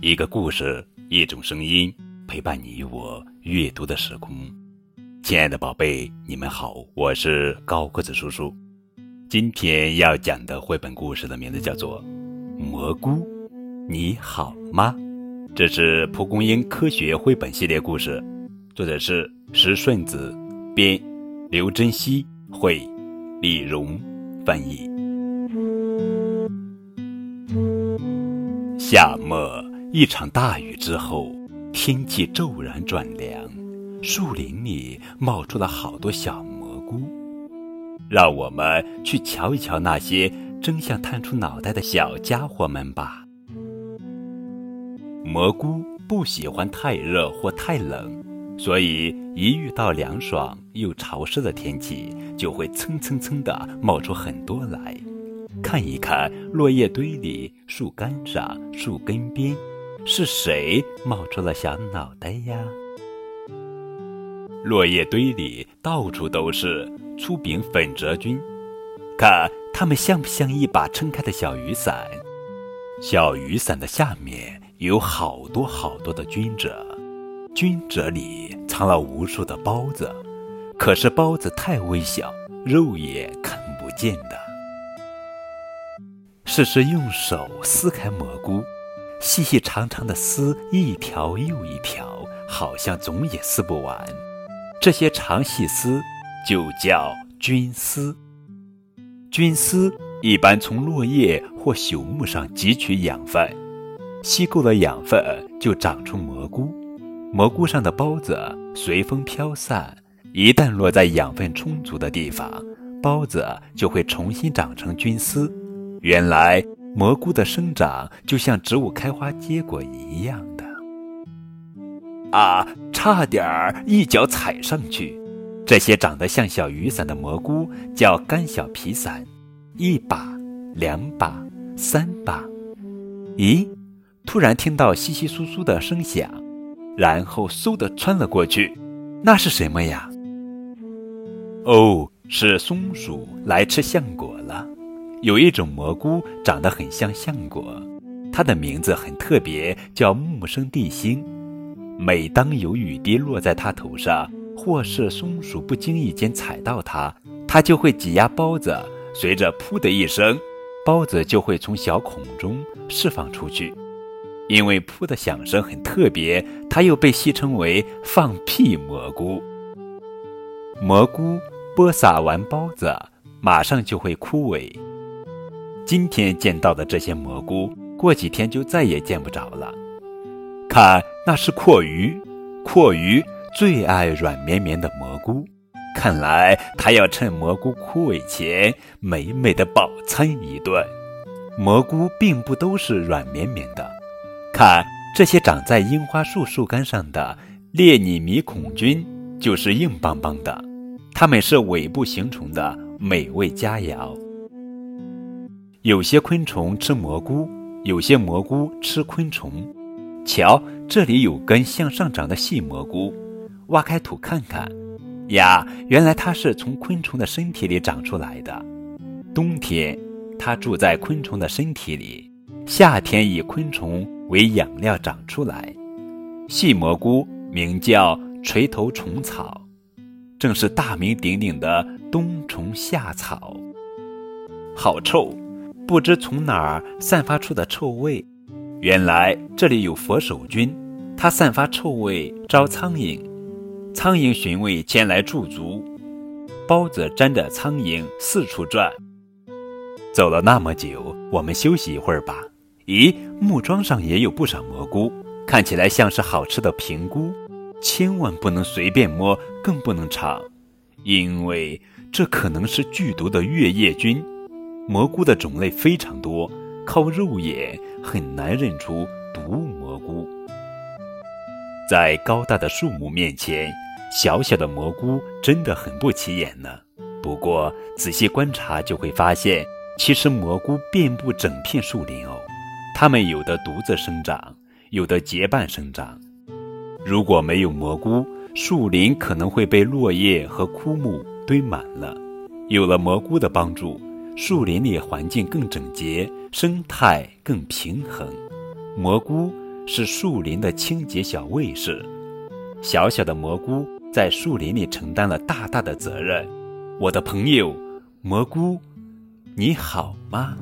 一个故事，一种声音，陪伴你我阅读的时空。亲爱的宝贝，你们好，我是高个子叔叔。今天要讲的绘本故事的名字叫做《蘑菇》，你好吗？这是蒲公英科学绘本系列故事，作者是石顺子，编，刘珍熙绘，李荣翻译。夏末。一场大雨之后，天气骤然转凉，树林里冒出了好多小蘑菇。让我们去瞧一瞧那些争相探出脑袋的小家伙们吧。蘑菇不喜欢太热或太冷，所以一遇到凉爽又潮湿的天气，就会蹭蹭蹭地冒出很多来。看一看落叶堆里、树干上、树根边。是谁冒出了小脑袋呀？落叶堆里到处都是粗柄粉折菌，看它们像不像一把撑开的小雨伞？小雨伞的下面有好多好多的菌褶，菌褶里藏了无数的孢子，可是孢子太微小，肉眼看不见的。试试用手撕开蘑菇。细细长长的丝，一条又一条，好像总也撕不完。这些长细丝就叫菌丝。菌丝一般从落叶或朽木上汲取养分，吸够了养分，就长出蘑菇。蘑菇上的孢子随风飘散，一旦落在养分充足的地方，孢子就会重新长成菌丝。原来。蘑菇的生长就像植物开花结果一样的，啊，差点儿一脚踩上去。这些长得像小雨伞的蘑菇叫干小皮伞，一把、两把、三把。咦，突然听到窸窸窣窣的声响，然后嗖的穿了过去。那是什么呀？哦，是松鼠来吃橡果了。有一种蘑菇长得很像橡果，它的名字很特别，叫木生地星。每当有雨滴落在它头上，或是松鼠不经意间踩到它，它就会挤压孢子，随着“噗”的一声，孢子就会从小孔中释放出去。因为“噗”的响声很特别，它又被戏称为“放屁蘑菇”。蘑菇播撒完孢子，马上就会枯萎。今天见到的这些蘑菇，过几天就再也见不着了。看，那是阔鱼，阔鱼最爱软绵绵的蘑菇。看来它要趁蘑菇枯萎前，美美的饱餐一顿。蘑菇并不都是软绵绵的，看这些长在樱花树树干上的列拟米孔菌，就是硬邦邦的。它们是尾部形成的美味佳肴。有些昆虫吃蘑菇，有些蘑菇吃昆虫。瞧，这里有根向上长的细蘑菇，挖开土看看，呀，原来它是从昆虫的身体里长出来的。冬天，它住在昆虫的身体里；夏天，以昆虫为养料长出来。细蘑菇名叫垂头虫草，正是大名鼎鼎的冬虫夏草。好臭！不知从哪儿散发出的臭味，原来这里有佛手菌，它散发臭味招苍蝇，苍蝇寻味前来驻足，包子沾着苍蝇四处转。走了那么久，我们休息一会儿吧。咦，木桩上也有不少蘑菇，看起来像是好吃的平菇，千万不能随便摸，更不能尝，因为这可能是剧毒的月夜菌。蘑菇的种类非常多，靠肉眼很难认出毒蘑菇。在高大的树木面前，小小的蘑菇真的很不起眼呢。不过仔细观察就会发现，其实蘑菇遍布整片树林哦。它们有的独自生长，有的结伴生长。如果没有蘑菇，树林可能会被落叶和枯木堆满了。有了蘑菇的帮助。树林里环境更整洁，生态更平衡。蘑菇是树林的清洁小卫士。小小的蘑菇在树林里承担了大大的责任。我的朋友，蘑菇，你好吗？